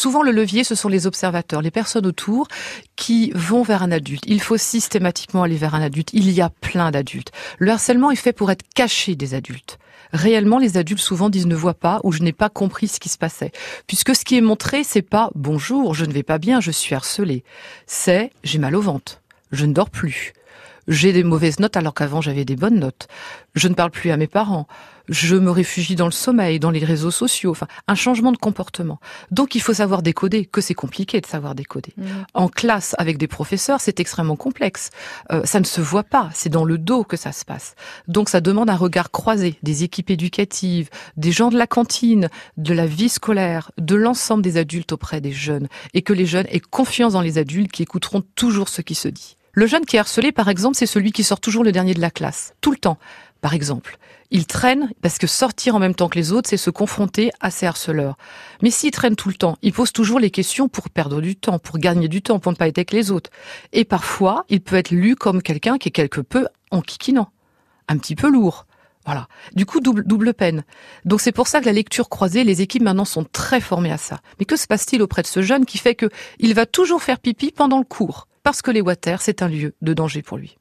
Souvent, le levier, ce sont les observateurs, les personnes autour qui vont vers un adulte. Il faut systématiquement aller vers un adulte. Il y a plein d'adultes. Le harcèlement est fait pour être caché des adultes réellement les adultes souvent disent ne vois pas ou je n'ai pas compris ce qui se passait. Puisque ce qui est montré, c'est pas bonjour, je ne vais pas bien, je suis harcelé. C'est j'ai mal au ventre, je ne dors plus, j'ai des mauvaises notes alors qu'avant j'avais des bonnes notes. Je ne parle plus à mes parents. Je me réfugie dans le sommeil, dans les réseaux sociaux. Enfin, un changement de comportement. Donc, il faut savoir décoder, que c'est compliqué de savoir décoder. Mmh. En classe, avec des professeurs, c'est extrêmement complexe. Euh, ça ne se voit pas. C'est dans le dos que ça se passe. Donc, ça demande un regard croisé des équipes éducatives, des gens de la cantine, de la vie scolaire, de l'ensemble des adultes auprès des jeunes. Et que les jeunes aient confiance dans les adultes qui écouteront toujours ce qui se dit. Le jeune qui est harcelé, par exemple, c'est celui qui sort toujours le dernier de la classe, tout le temps. Par exemple, il traîne parce que sortir en même temps que les autres, c'est se confronter à ses harceleurs. Mais s'il traîne tout le temps, il pose toujours les questions pour perdre du temps, pour gagner du temps, pour ne pas être avec les autres. Et parfois, il peut être lu comme quelqu'un qui est quelque peu enquiquinant, un petit peu lourd. Voilà. Du coup, double, peine. Donc c'est pour ça que la lecture croisée, les équipes maintenant sont très formées à ça. Mais que se passe-t-il auprès de ce jeune qui fait que il va toujours faire pipi pendant le cours? parce que les water, c'est un lieu de danger pour lui.